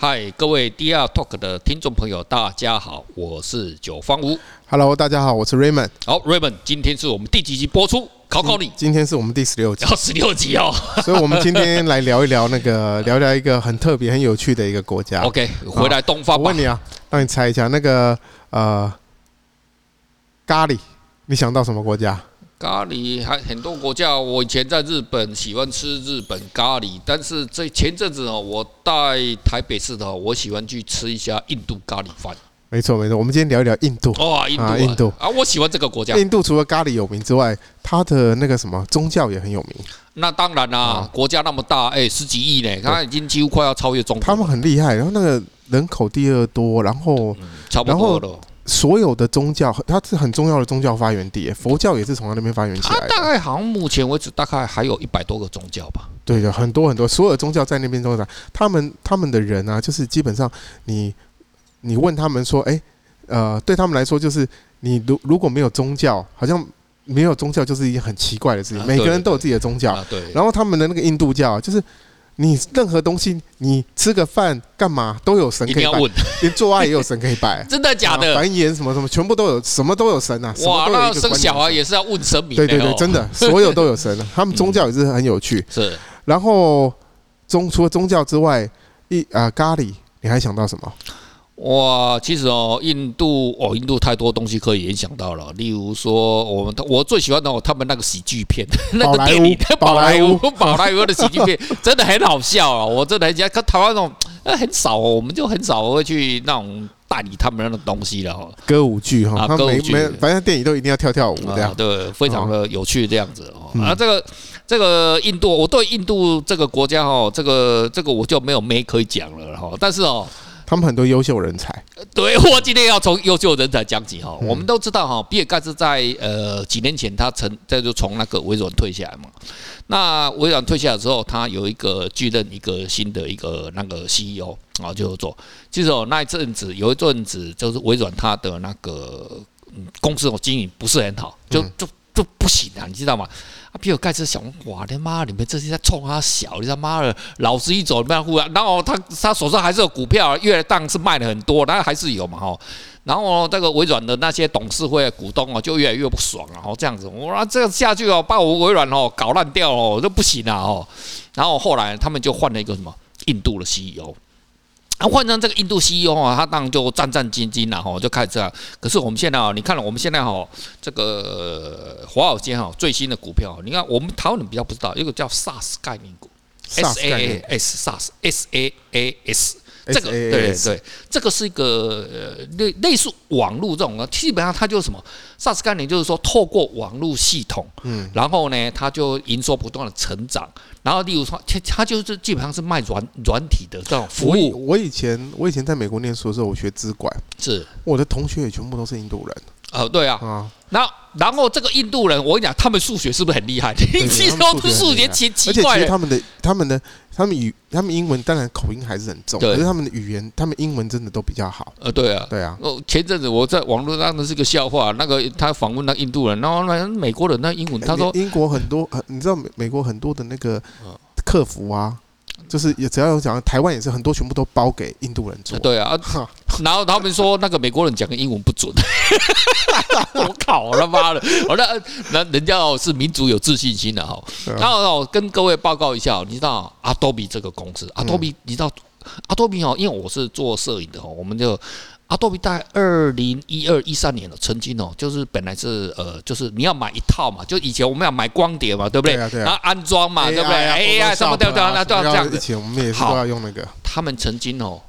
嗨，各位 DR Talk 的听众朋友，大家好，我是九方吴。Hello，大家好，我是 Raymond。好，Raymond，今天是我们第几集播出？考考你。今天是我们第十六集。要十六集哦。所以，我们今天来聊一聊那个，聊聊一个很特别、很有趣的一个国家。OK，回来东方。我问你啊，让你猜一下，那个呃，咖喱，你想到什么国家？咖喱还很多国家，我以前在日本喜欢吃日本咖喱，但是这前阵子哦，我在台北市的，我喜欢去吃一下印度咖喱饭。没错没错，我们今天聊一聊印度。哇，印度啊，印度啊，我喜欢这个国家。印度除了咖喱有名之外，它的那个什么宗教也很有名。那当然啦，国家那么大，哎，十几亿呢，它已经几乎快要超越中国。他们很厉害，然后那个人口第二多，然后差不多了。所有的宗教，它是很重要的宗教发源地。佛教也是从它那边发源起来的。大概好像目前为止，大概还有一百多个宗教吧。对的，很多很多，所有宗教在那边都在。他们他们的人啊，就是基本上你你问他们说，哎，呃，对他们来说，就是你如如果没有宗教，好像没有宗教就是一件很奇怪的事情。每个人都有自己的宗教。对。然后他们的那个印度教，就是。你任何东西，你吃个饭干嘛都有神可以拜，连做爱也有神可以拜，真的假的？繁衍什么什么，全部都有，什么都有神啊！哇，那生小孩也是要问神明。对对对，真的，所有都有神。他们宗教也是很有趣。是。然后宗除了宗教之外，一啊咖喱，你还想到什么？哇，其实哦，印度哦，印度太多东西可以联想到了。例如说，我们我最喜欢的哦，他们那个喜剧片，那个电影，宝莱坞，宝莱坞的喜剧片真的很好笑啊！我真的很喜欢，看台湾那种呃很少哦，我们就很少会去那种代理他们那种东西了哈。歌舞剧哈，歌舞剧，反正电影都一定要跳跳舞这样，对，非常的有趣这样子哦。啊，这个这个印度，我对印度这个国家哈，这个这个我就没有没可以讲了哈。但是哦。他们很多优秀人才，对，我今天要从优秀人才讲起哈。我们都知道哈，比尔盖茨在呃几年前他曾在就从那个微软退下来嘛。那微软退下来之后，他有一个继任一个新的一个那个 CEO 啊，就做。其实哦，那一阵子有一阵子就是微软它的那个公司哦经营不是很好，就就就不行啊，你知道吗？啊，比尔盖茨想，哇，他妈，你们这些在冲他小，你他妈的，老子一走，你们忽然，然后他他手上还是有股票，越来当是卖了很多，但还是有嘛，哈。然后这个微软的那些董事会股东哦，就越来越不爽了，哈，这样子，哇，这样下去哦，把我微软哦搞烂掉哦，这不行啊，哦。然后后来他们就换了一个什么印度的 CEO。啊，换成这个印度 CEO 啊，他当然就战战兢兢了哈，就开始这样。可是我们现在啊，你看了我们现在哈，这个华尔街哈最新的股票，你看我们台湾人比较不知道，一个叫 SARS 概念股，S A A S SaaS S A A S。这个对对对，这个是一个类类似网络这种啊，基本上它就是什么？SaaS 概念就是说，透过网络系统，嗯，然后呢，它就营收不断的成长，然后例如说，它它就是基本上是卖软软体的这种服务。我以前我以前在美国念书的时候，我学资管，是我的同学也全部都是印度人。哦，对啊，啊，然后然后这个印度人，我跟你讲，他们数学是不是很厉害？你 其实都数学奇奇怪，而且他们的他们的他们语他们英文当然口音还是很重，可是他们的语言，他们英文真的都比较好。呃，对啊，对啊。哦，前阵子我在网络上的是个笑话，那个他访问那印度人，然后那美国人那英文，他说英国很多，你知道美美国很多的那个客服啊。就是也只要有讲台湾也是很多全部都包给印度人做。对啊，然后他们说那个美国人讲的英文不准，我靠，我他妈的，我那那人家是民族有自信心的哈。然后我跟各位报告一下，你知道阿多比这个公司阿多比你知道阿多比哦，因为我是做摄影的哦，我们就。阿多比在二零一二一三年了，曾经哦，就是本来是呃，就是你要买一套嘛，就以前我们要买光碟嘛，对不对？对啊，对啊。然后安装嘛，对不对？AI 什么对不对？那都要这样子。以前我们也是都要用那个。他们曾经哦，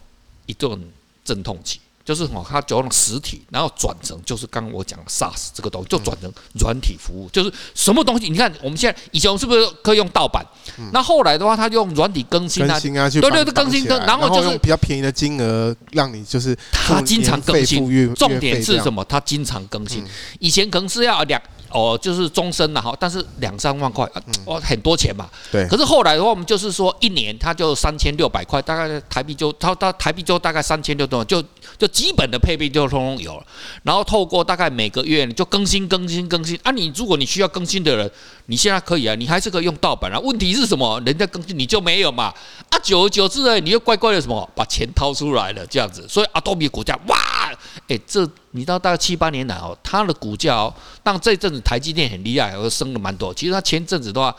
一顿阵痛期。就是哦，它就用实体，然后转成就是刚刚我讲的 SaaS 这个东西，就转成软体服务，就是什么东西？你看我们现在以前我们是不是可以用盗版？那后来的话，它就用软体更新啊，对对对，更新更，然后就是比较便宜的金额，让你就是它经常更新。重点是什么？它经常更新。以前可能是要两哦，就是终身了哈，但是两三万块，哦，很多钱嘛。对。可是后来的话，我们就是说一年他就三千六百块，大概台币就他他台币就大概三千六多，就就基本的配备就通通有了。然后透过大概每个月就更新更新更新啊，你如果你需要更新的人，你现在可以啊，你还是可以用盗版啊。问题是什么？人家更新你就没有嘛？啊，久而久之呢，你又乖乖的什么把钱掏出来了这样子，所以阿多米股价哇，哎，这你知道大概七八年来哦，它的股价哦，但这阵子台积电很厉害，而升了蛮多。其实它前阵子的话，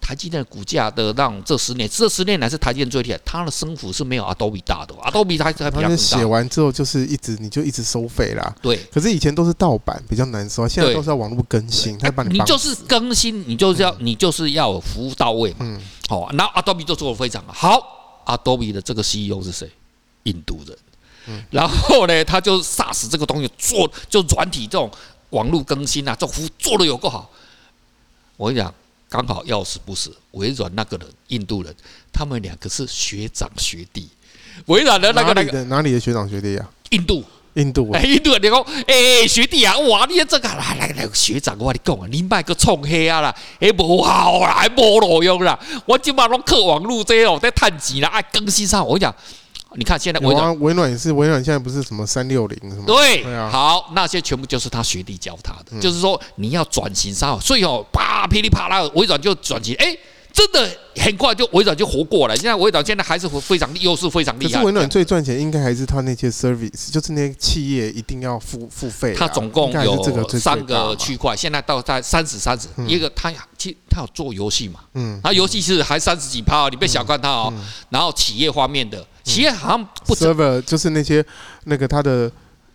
台积电的股价的让这十年这十年来是台积电最厉害，它的升幅是没有 Adobe 大的，Adobe 它还比较更大。写完之后就是一直你就一直收费啦。对。可是以前都是盗版比较难收，现在都是要网络更新，它帮你。你就是更新，你就是要你就是要服务到位嘛。嗯。好，然后 Adobe 就做的非常好。Adobe 的这个 CEO 是谁？印度人。嗯。然后呢，他就 SaaS 这个东西做就软体这种网络更新啊，这服务做的有够好。我跟你讲，刚好要死不死，微软那个人，印度人，他们两个是学长学弟。微软的那个那个哪里的学长学弟啊？印度。印度，哎，印度人，你讲，哎，学弟啊，哇，你这个来来来，学长，我跟你讲啊，你卖个冲黑啊啦，哎，不好啦，还无路用啦，我今晚拢靠网络这哦，在探钱啦，爱更新上，我跟你讲，你看现在微软，微软也是，微软现在不是什么三六零什么？对，好，那些全部就是他学弟教他的，就是说你要转型上，所以哦，啪噼里啪啦，微软就转型，哎。真的很快就微软就活过来，现在微软现在还是非常优势，非常厉害。可是微软最赚钱应该还是他那些 service，就是那些企业一定要付付费。他总共有三个区块，现在到在三十三十。一个他其实他有做游戏嘛，嗯，他游戏是还三十几趴，你别小看他哦。然后企业方面的企业好像不 server 就是那些那个他的。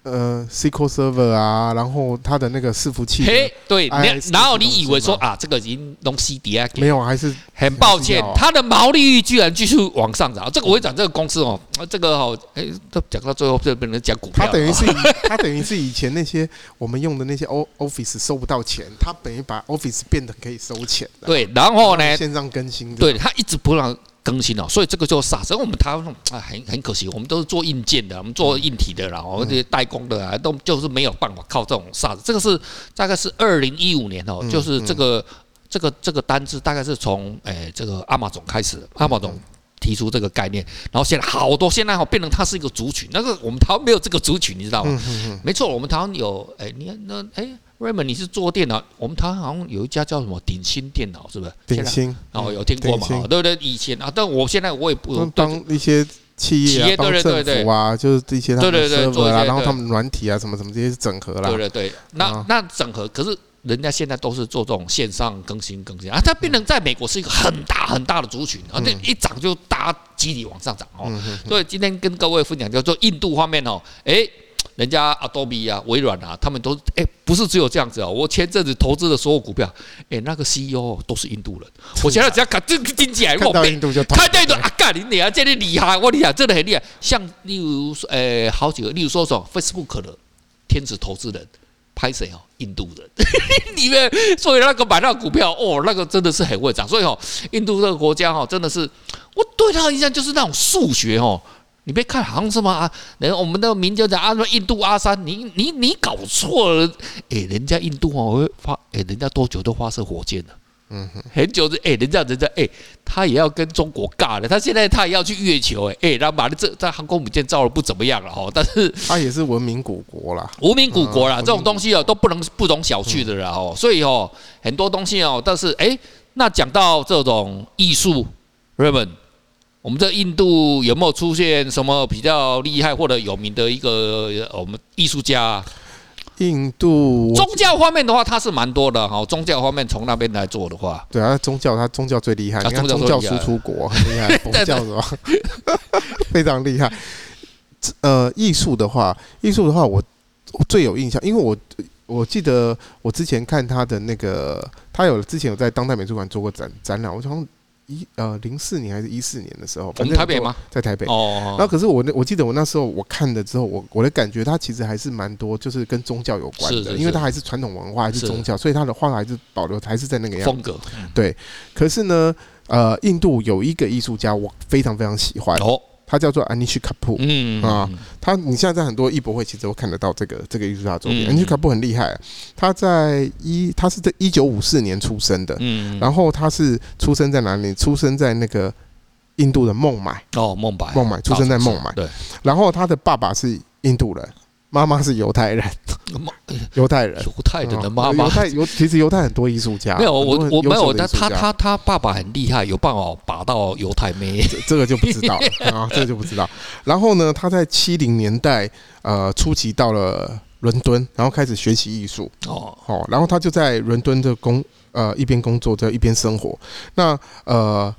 呃，SQL Server 啊，然后它的那个伺服器，嘿，对，然后你以为说啊，这个已经弄 CDI，没有，还是很抱歉，它的毛利率居然继续往上涨。这个我会讲这个公司哦，这个哦，哎，都讲到最后就变成讲股票。它等于是，它等于是以前那些 我们用的那些 Office 收不到钱，它等于把 Office 变得可以收钱。对，然后呢，线上更新，对，它一直不让。更新了，所以这个就傻。所以我们台湾啊，很很可惜，我们都是做硬件的，我们做硬体的，然后这些代工的啊，都就是没有办法靠这种傻子。这个是大概是二零一五年哦，就是这个这个这个单子大概是从诶这个阿马总开始，阿马总提出这个概念，然后现在好多现在哦变成它是一个族群，那个我们台湾没有这个族群，你知道吗？没错，我们台湾有诶，你看那诶。Raymond，你是做电脑？我们台湾好像有一家叫什么鼎新电脑，是不是？鼎新，哦，有听过嘛？对不对？以前啊，但我现在我也不当一些企业啊，帮政府啊，就是这些他们的 server 啊，然后他们软体啊，什么什么这些是整合啦。对对对，那那整合，可是人家现在都是做这种线上更新更新啊，它变成在美国是一个很大很大的族群啊，这一涨就大家集体往上涨哦。所以今天跟各位分享，叫做印度方面哦，诶。人家 Adobe 啊、微软啊，他们都哎、欸，不是只有这样子啊。我前阵子投资的所有股票，哎、欸，那个 CEO 都是印度人。我现在只要看这个经济，我看到印度就看到印度啊，干你啊，真的厉害！我跟你讲，真的很厉害。像例如说，哎、欸，好几个，例如说什么 Facebook 的天使投资人拍谁哦？印度人 里面，所以那个买那个股票哦，那个真的是很会涨。所以哦，印度这个国家哦，真的是我对他的印象就是那种数学哦。你别看好像什么啊，人我们的名叫叫啊印度阿三，你你你搞错了，哎，人家印度哦会发，哎，人家多久都发射火箭了，嗯哼，很久的，哎，人家人家哎，他也要跟中国尬了，他现在他也要去月球，哎，哎，然后把这这航空母舰造的不怎么样了哈，但是他也是文明古国啦，文明古国啦，这种东西哦都不能不容小觑的啦哦，所以哦很多东西哦，但是哎，那讲到这种艺术，Raymond。我们这印度有没有出现什么比较厉害或者有名的一个我们艺术家？印度宗教方面的话，它是蛮多的哈。宗教方面从那边来做的话，对啊，宗教它宗教最厉害，你看宗教输出国很厉害，佛教是吧？非常厉害。呃，艺术的话，艺术的话，我最有印象，因为我我记得我之前看他的那个，他有之前有在当代美术馆做过展展览，我好像。一呃零四年还是一四年的时候，在台北吗？在台北。哦。然后可是我那我记得我那时候我看了之后，我我的感觉它其实还是蛮多，就是跟宗教有关的，因为它还是传统文化还是宗教，所以它的画还是保留还是在那个样子风格。对。可是呢，呃，印度有一个艺术家我非常非常喜欢。哦。他叫做安妮许卡布，嗯。啊，他你现在在很多艺博会其实都看得到这个这个艺术家的作品。安妮许卡布很厉害，他在一他是在一九五四年出生的，嗯，然后他是出生在哪里？出生在那个印度的孟买。哦，孟买，孟买出生在孟买，对，然后他的爸爸是印度人。妈妈是犹太人，犹太人，犹太人的妈妈。犹太犹其实犹太很多艺术家，没有我我没有，但他他他爸爸很厉害，有办法把到犹太妹，这个就不知道 啊，这个就不知道。然后呢，他在七零年代呃初期到了伦敦，然后开始学习艺术哦哦，然后他就在伦敦的工呃一边工作在一边生活。那呃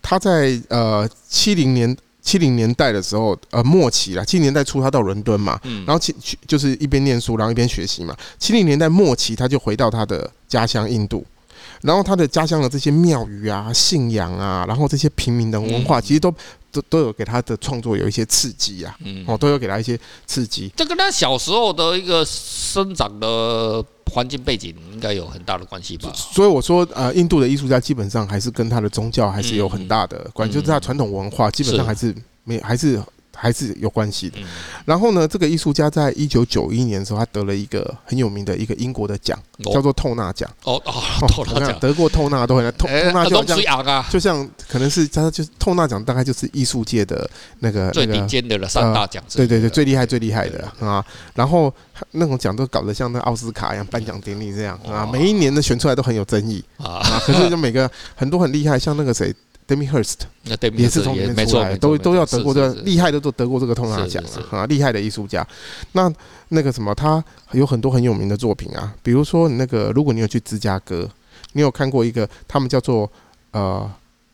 他在呃七零年。七零年代的时候，呃，末期了。七零年代初，他到伦敦嘛，然后七就是一边念书，然后一边学习嘛。七零年代末期，他就回到他的家乡印度，然后他的家乡的这些庙宇啊、信仰啊，然后这些平民的文化，其实都都都有给他的创作有一些刺激啊，哦，都有给他一些刺激。这跟他小时候的一个生长的环境背景应该有很大的关系吧？所以我说，呃，印度的艺术家基本上还是跟他的宗教还是有很大的关系，就是他传统文化基本上还是没还是。还是有关系的。然后呢，这个艺术家在一九九一年的时候，他得了一个很有名的一个英国的奖，叫做透纳奖。哦哦，透纳奖得过透纳都很透透纳就像就像可能是他就是透纳奖，大概就是艺术界的那个最顶尖的了三大奖。对对对，最厉害最厉害的啊。然后那种奖都搞得像那奥斯卡一样颁奖典礼这样啊，每一年的选出来都很有争议啊。可是就每个很多很厉害，像那个谁。Demihurst 也是从里面出来，都都要得过这个厉害的都得过这个通拿奖了啊！厉害的艺术家，那那个什么，他有很多很有名的作品啊，比如说那个，如果你有去芝加哥，你有看过一个，他们叫做呃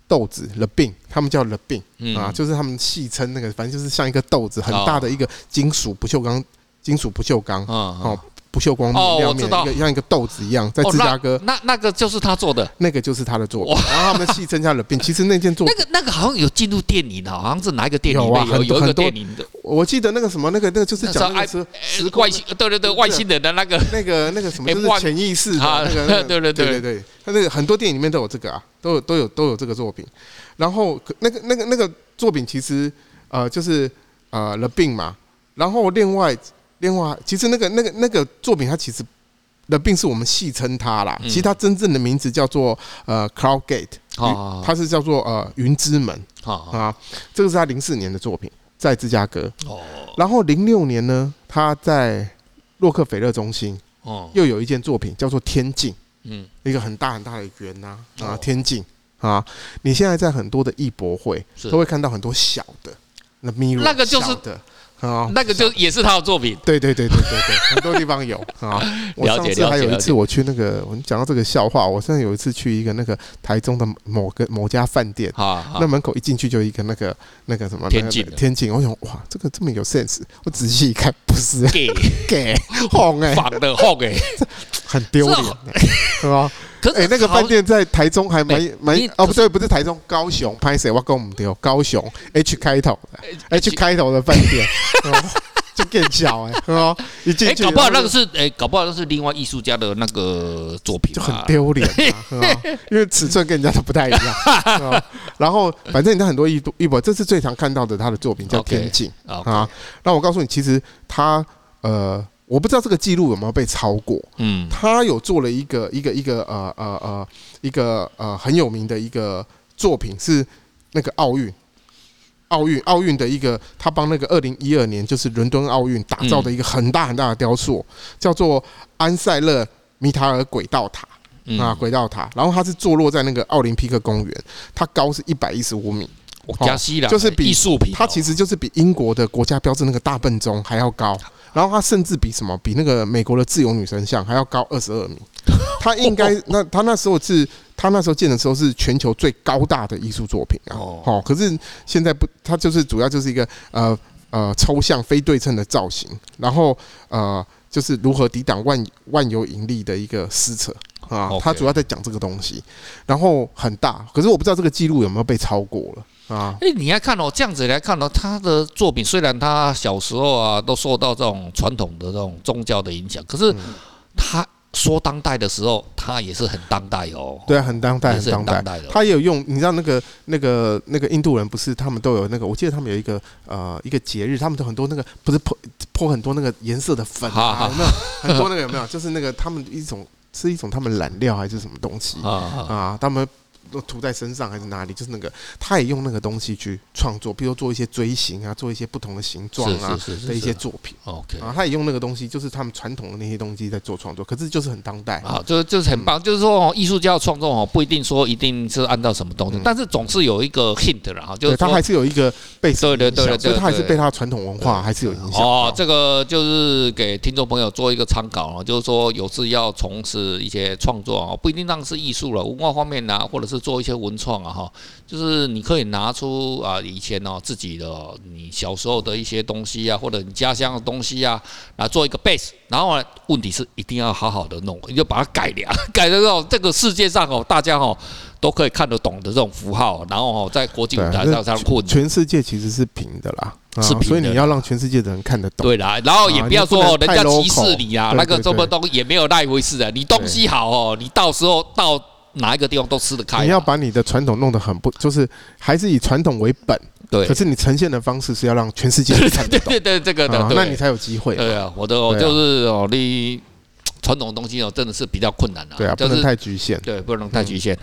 豆子 The Bean，他们叫 The Bean 啊，就是他们戏称那个，反正就是像一个豆子，很大的一个金属不锈钢，金属不锈钢哦。不锈光哦，我知道，一个像一个豆子一样，在芝加哥，那那个就是他做的，那个就是他的作品，然后他们戏称他的病。其实那件作那个那个好像有进入电影的，好像是哪一个电影？有啊，有有一个电影的。我记得那个什么，那个那个就是讲那个外星，对对对，外星人的那个那个那个 什么，就是潜意识啊那个，对对对对对，他那个很多电影里面都有这个啊，都有都有都有这个作品。然后那个那个那个作品其实呃就是呃 The Bean 嘛，然后另外另外其实那个那个那个作品它其实。的病是我们戏称它啦，其实它真正的名字叫做呃 Cloud Gate，它是叫做呃云之门啊，这个是他零四年的作品，在芝加哥。哦然后零六年呢，他在洛克菲勒中心哦又有一件作品叫做天境，嗯，一个很大很大的圆呐啊天境啊，你现在在很多的艺博会都会看到很多小的那 mirror，那个就是的。啊，那个就也是他的作品。对对对对对对，很多地方有 啊。我上次还有一次我去那个，我们讲到这个笑话，我上次有一次去一个那个台中的某个某家饭店，那门口一进去就一个那个那个什么天井，天井。我想哇，这个这么有 sense。我仔细一看，不是 给 给红哎，仿的红哎，很丢脸，是吧？可是，那个饭店在台中还蛮蛮哦，不对，不是台中，高雄。拍谁？我讲唔对，高雄 H 开头的 H 开头的饭店，就更小哎，是吧？一进去，搞不好那个是哎，搞不好那是另外艺术家的那个作品，就很丢脸，啊 因为尺寸跟人家都不太一样。然后，反正你看很多艺艺博，这是最常看到的他的作品叫天镜啊。那我告诉你，其实他呃。我不知道这个记录有没有被超过。嗯，他有做了一个一个一个呃呃呃一个呃很有名的一个作品，是那个奥运。奥运奥运的一个，他帮那个二零一二年就是伦敦奥运打造的一个很大很大的雕塑，叫做安塞勒米塔尔轨道塔啊轨道塔，然后它是坐落在那个奥林匹克公园，它高是一百一十五米，加西拉就是比艺术品，它其实就是比英国的国家标志那个大笨钟还要高。然后他甚至比什么比那个美国的自由女神像还要高二十二米，他应该那他那时候是他那时候建的时候是全球最高大的艺术作品啊，哦，可是现在不，他就是主要就是一个呃呃抽象非对称的造型，然后呃就是如何抵挡万万有引力的一个撕扯。啊，他主要在讲这个东西，然后很大，可是我不知道这个记录有没有被超过了。啊，哎，你来看哦，这样子来看哦，他的作品虽然他小时候啊都受到这种传统的这种宗教的影响，可是他说当代的时候，他也是很当代哦。对啊，很当代，很当代。代的。他也有用，你知道那个那个那个印度人不是他们都有那个？我记得他们有一个呃一个节日，他们都很多那个不是泼泼很多那个颜色的粉啊，有没有？很多那个有没有？就是那个他们一种是一种他们染料还是什么东西啊啊？他们。都涂在身上还是哪里？就是那个，他也用那个东西去创作，比如做一些锥形啊，做一些不同的形状啊的一些作品。OK 啊，他也用那个东西，就是他们传统的那些东西在做创作，可是就是很当代啊，就就是很棒。就是说哦，艺术家创作哦，不一定说一定是按照什么东西，但是总是有一个 hint 了哈，就是他还是有一个被对，对对对，所以他还是被他传统文化还是有影响。哦，这个就是给听众朋友做一个参考哦，就是说有志要从事一些创作哦，不一定当是艺术了，文化方面啊，或者是做一些文创。啊哈，就是你可以拿出啊以前哦自己的你小时候的一些东西啊，或者你家乡的东西啊，来做一个 base。然后呢，问题是一定要好好的弄，你就把它改良，改的这种这个世界上哦，大家哦都可以看得懂的这种符号，然后哦在国际舞台上上混。全世界其实是平的啦，是平的，所以你要让全世界的人看得懂。对啦，然后也不要说哦，人家歧视你啊，那个这么东也没有那一回事的。你东西好哦，你到时候到。哪一个地方都吃得开。你要把你的传统弄得很不，就是还是以传统为本。对。可是你呈现的方式是要让全世界都看得懂。对对对，这个的，那你才有机会。对啊，我的就是哦，你传统的东西哦，真的是比较困难的。对啊，不能太局限。对，不能太局限。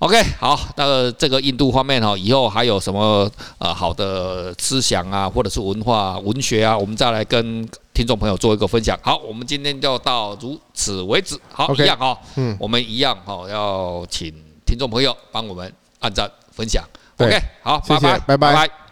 OK，好，那这个印度方面哈，以后还有什么呃好的思想啊，或者是文化、文学啊，我们再来跟。听众朋友做一个分享，好，我们今天就到如此为止。好，okay, 一样哈，嗯，我们一样哈，要请听众朋友帮我们按赞分享。OK，好，谢谢拜拜，拜拜。拜拜。